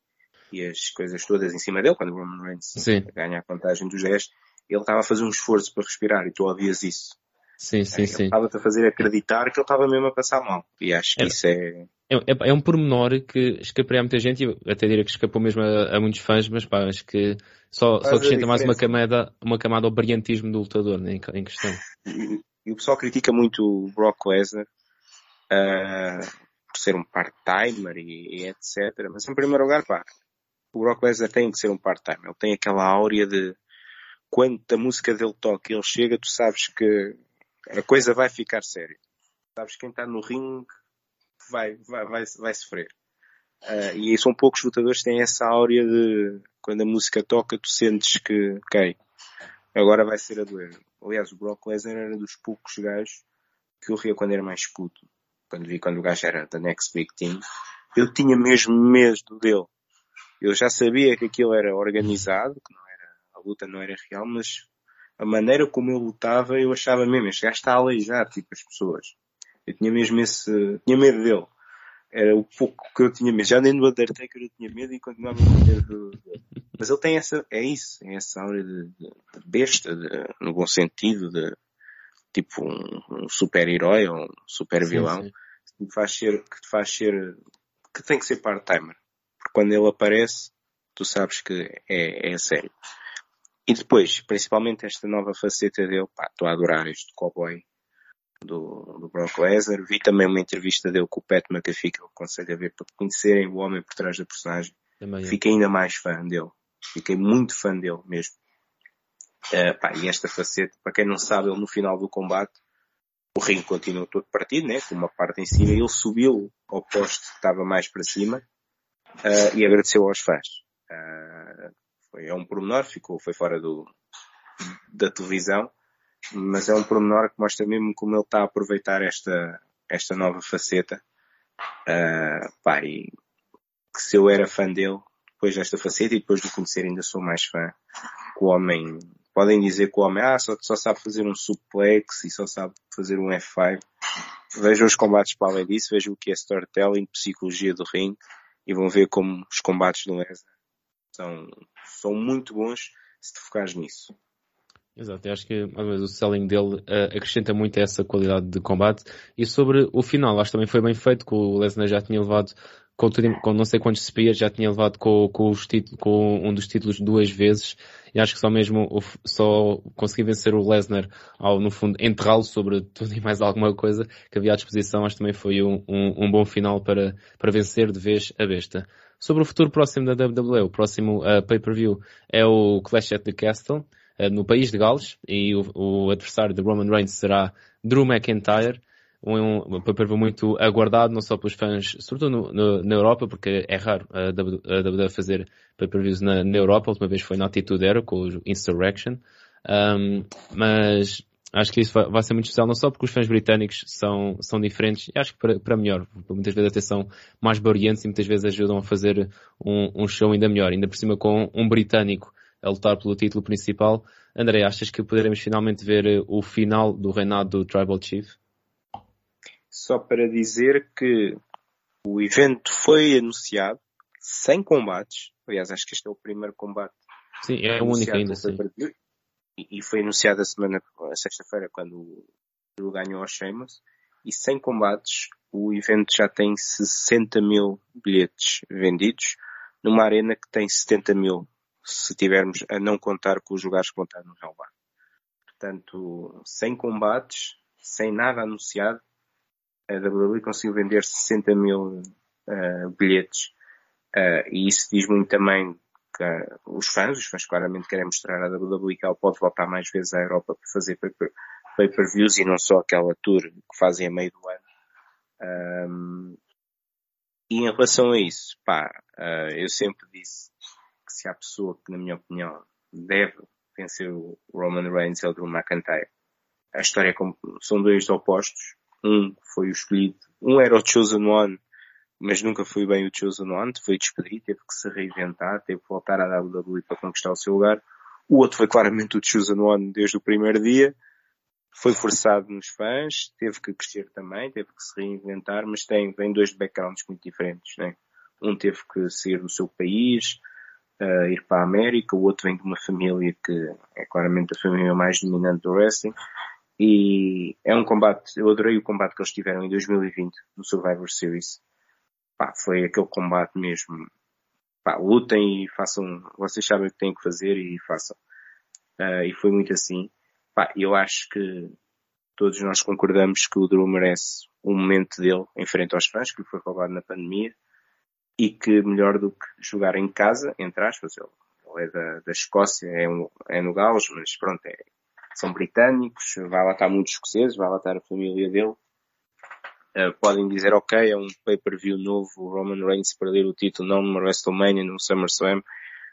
S2: e as coisas todas em cima dele, quando o Roman Reigns sim. ganha a contagem dos 10, ele estava a fazer um esforço para respirar e tu ouvias isso.
S1: Sim, sim,
S2: ele
S1: sim.
S2: Estava-te a fazer acreditar que ele estava mesmo a passar mal. E acho que é, isso é...
S1: é... É, é um pormenor que escaparia a muita gente e até diria que escapou mesmo a, a muitos fãs, mas pá, acho que só, só acrescenta mais uma camada, uma camada ao brilhantismo do lutador né, em, em questão.
S2: E, e, o pessoal critica muito o Brock Lesnar, uh, por ser um part-timer e, e, etc. Mas em primeiro lugar, pá, o Brock Lesnar tem que ser um part-timer. Ele tem aquela áurea de quando a música dele toca e ele chega, tu sabes que a coisa vai ficar séria. Sabes quem está no ringue vai, vai, vai, vai sofrer. Uh, e são poucos lutadores que têm essa áurea de quando a música toca, tu sentes que, ok, agora vai ser a doer. Aliás, o Brock Lesnar era dos poucos gajos que eu ria quando era mais puto quando vi quando o gajo era da Next Big Team, eu tinha mesmo medo dele. Eu já sabia que aquilo era organizado, que não era, a luta não era real, mas a maneira como ele lutava, eu achava mesmo, este gajo está a aleijar, tipo, as pessoas. Eu tinha mesmo esse, tinha medo dele. Era o pouco que eu tinha medo. Já nem no Undertaker eu tinha medo e continuava com medo dele. Mas ele tem essa, é isso, é essa aura de, de, de besta, de, no bom sentido, de, tipo um, um super-herói ou um super-vilão, que te faz ser, que te faz ser, que tem que ser part-timer. Porque quando ele aparece, tu sabes que é, é sério. E depois, principalmente esta nova faceta dele, pá, estou a adorar este cowboy do, do Brock Lesnar. Vi também uma entrevista dele com o Pat McAfee que eu aconselho a ver para conhecerem o homem por trás da personagem. Também é. Fiquei ainda mais fã dele. Fiquei muito fã dele mesmo. Uh, pá, e esta faceta, para quem não sabe, ele no final do combate, o ringue continuou todo partido, né, com uma parte em cima, ele subiu ao poste que estava mais para cima uh, e agradeceu aos fãs. Uh, foi, é um pormenor, ficou, foi fora do, da televisão, mas é um pormenor que mostra mesmo como ele está a aproveitar esta, esta nova faceta. Uh, pá, e que se eu era fã dele, depois desta faceta e depois de conhecer ainda sou mais fã, que o homem podem dizer que o homem ah, só, só sabe fazer um suplex e só sabe fazer um F5. Vejam os combates para além disso, vejam o que é storytelling, psicologia do ringue e vão ver como os combates do Lesnar são, são muito bons se te focares nisso.
S1: Exato, eu acho que mais o selling dele uh, acrescenta muito essa qualidade de combate. E sobre o final, acho que também foi bem feito, que o Lesnar já tinha levado com, com não sei quantos spears, já tinha levado com, com, os títulos, com um dos títulos duas vezes. E acho que só mesmo, só consegui vencer o Lesnar ao, no fundo, enterrá-lo sobre tudo e mais alguma coisa que havia à disposição. Acho que também foi um, um, um bom final para, para vencer de vez a besta. Sobre o futuro próximo da WWE, o próximo uh, pay-per-view é o Clash at the Castle uh, no país de Gales e o, o, adversário de Roman Reigns será Drew McIntyre. Um, um pay-per-view muito aguardado, não só pelos fãs, sobretudo no, no, na Europa, porque é raro a WWE fazer pay-per-views na, na, Europa. A última vez foi na Attitude Era com o Insurrection. Um, mas acho que isso vai, vai, ser muito especial, não só porque os fãs britânicos são, são diferentes, acho que para, para melhor, muitas vezes até são mais variantes e muitas vezes ajudam a fazer um, um show ainda melhor, ainda por cima com um britânico a lutar pelo título principal. André, achas que poderemos finalmente ver o final do reinado do Tribal Chief?
S2: Só para dizer que o evento foi anunciado sem combates. Aliás, acho que este é o primeiro combate.
S1: Sim, é o único ainda. Sim.
S2: E foi anunciado a semana, a sexta-feira, quando o Drew ganhou ao Sheamus. E sem combates, o evento já tem 60 mil bilhetes vendidos, numa arena que tem 70 mil se tivermos a não contar com os lugares que vão estar no Real Bar. Portanto, sem combates, sem nada anunciado, a WWE conseguiu vender 60 mil uh, bilhetes. Uh, e isso diz muito também que uh, os fãs, os fãs claramente querem mostrar a WWE que ela pode voltar mais vezes à Europa para fazer pay-per-views e não só aquela tour que fazem a meio do ano. Um, e em relação a isso, pá, eu sempre disse se há pessoa que, na minha opinião, deve vencer o Roman Reigns é o Drew McIntyre. A história é como, são dois opostos. Um foi o escolhido, um era o Chosen One, mas nunca foi bem o Chosen One, foi despedido, teve que se reinventar, teve que voltar à WWE para conquistar o seu lugar. O outro foi claramente o Chosen One desde o primeiro dia, foi forçado nos fãs, teve que crescer também, teve que se reinventar, mas tem, vem dois backgrounds muito diferentes, né? Um teve que sair do seu país, uh, ir para a América, o outro vem de uma família que é claramente a família mais dominante do wrestling. E é um combate, eu adorei o combate que eles tiveram em 2020 no Survivor Series. Pá, foi aquele combate mesmo. Pá, lutem e façam, vocês sabem o que têm que fazer e façam. Uh, e foi muito assim. Pá, eu acho que todos nós concordamos que o Drew merece um momento dele em frente aos fãs, que foi roubado na pandemia e que melhor do que jogar em casa, entre aspas, ele, ele é da, da Escócia, é, um, é no Gales, mas pronto, é, são britânicos, vai lá estar muitos escoceses, vai lá estar a família dele. Uh, podem dizer, ok, é um pay-per-view novo, Roman Reigns perder o título não numa WrestleMania, no SummerSlam.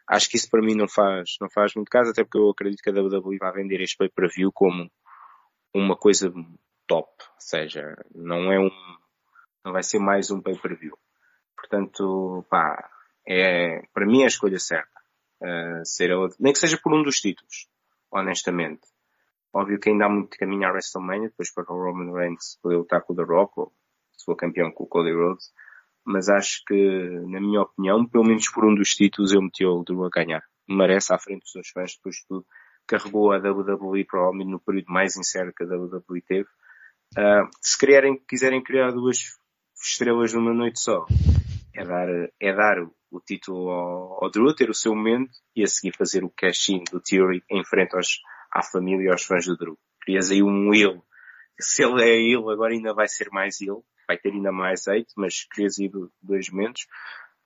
S2: Acho que isso para mim não faz, não faz muito caso, até porque eu acredito que a WWE vai vender este pay-per-view como uma coisa top. Ou seja, não é um, não vai ser mais um pay-per-view. Portanto, pá, é, para mim é a escolha certa. Uh, ser nem que seja por um dos títulos, honestamente. Óbvio que ainda há muito caminho à WrestleMania, depois para o Roman Reigns poder lutar com o The Rock, ou se for campeão com o Cody Rhodes. Mas acho que, na minha opinião, pelo menos por um dos títulos eu meti o Drew a ganhar. Merece à frente dos seus fãs, depois de tudo. Carregou a WWE provavelmente no período mais incerto que a WWE teve. Uh, se querem, quiserem criar duas estrelas numa noite só, é dar, é dar o título ao, ao Drew, ter o seu momento e a seguir fazer o cash-in do Theory em frente aos, à família e aos fãs do Drew. Crias aí um ele. Se ele é ele, agora ainda vai ser mais ele. Vai ter ainda mais hate, mas crias aí dois momentos.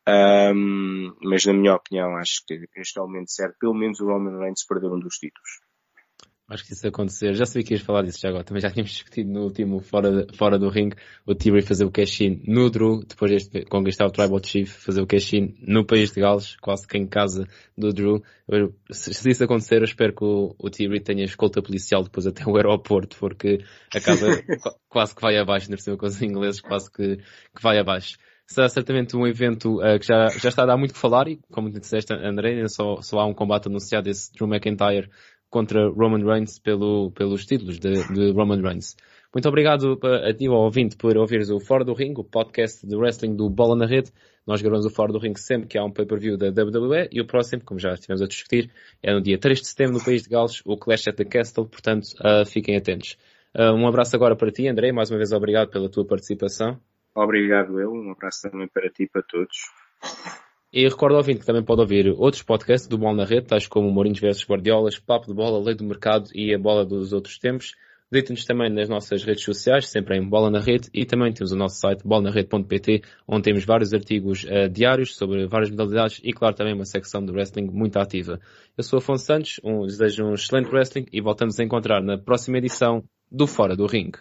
S2: Um, mas na minha opinião, acho que este é o momento certo. Pelo menos o Roman Reigns perdeu um dos títulos.
S1: Acho que isso acontecer. Já sabia que ias falar disso já agora. Também já tínhamos discutido no último fora, fora do ring o Theory fazer o cash-in no Drew, depois de conquistar o Tribal Chief, fazer o cash-in no país de Gales, quase que em casa do Drew. Eu, se, se, isso acontecer, eu espero que o, o Theory tenha escolta policial depois até o aeroporto, porque a casa quase que vai abaixo, cima com os ingleses, quase que, que vai abaixo será certamente um evento uh, que já, já está a dar muito que falar e, como disseste, André, só, só há um combate anunciado esse Drew McIntyre contra Roman Reigns pelo, pelos títulos de, de Roman Reigns. Muito obrigado a ti, ao ouvinte, por ouvires o Fora do Ring, o podcast de wrestling do Bola na Rede. Nós gravamos o Fora do Ring sempre que há um pay-per-view da WWE e o próximo, como já estivemos a discutir, é no dia 3 de setembro no País de Gales, o Clash at the Castle, portanto, uh, fiquem atentos. Uh, um abraço agora para ti, André, mais uma vez obrigado pela tua participação.
S2: Obrigado eu, um abraço também para ti e para todos.
S1: E recordo ao ouvinte que também pode ouvir outros podcasts do Bola na Rede, tais como Mourinhos vs Guardiolas, Papo de Bola, Lei do Mercado e a Bola dos Outros Tempos. Visite-nos também nas nossas redes sociais, sempre em Bola na Rede, e também temos o nosso site bolanarede.pt, onde temos vários artigos uh, diários sobre várias modalidades e, claro, também uma secção de wrestling muito ativa. Eu sou Afonso Santos, um, desejo um excelente wrestling e voltamos a encontrar na próxima edição do Fora do Ring.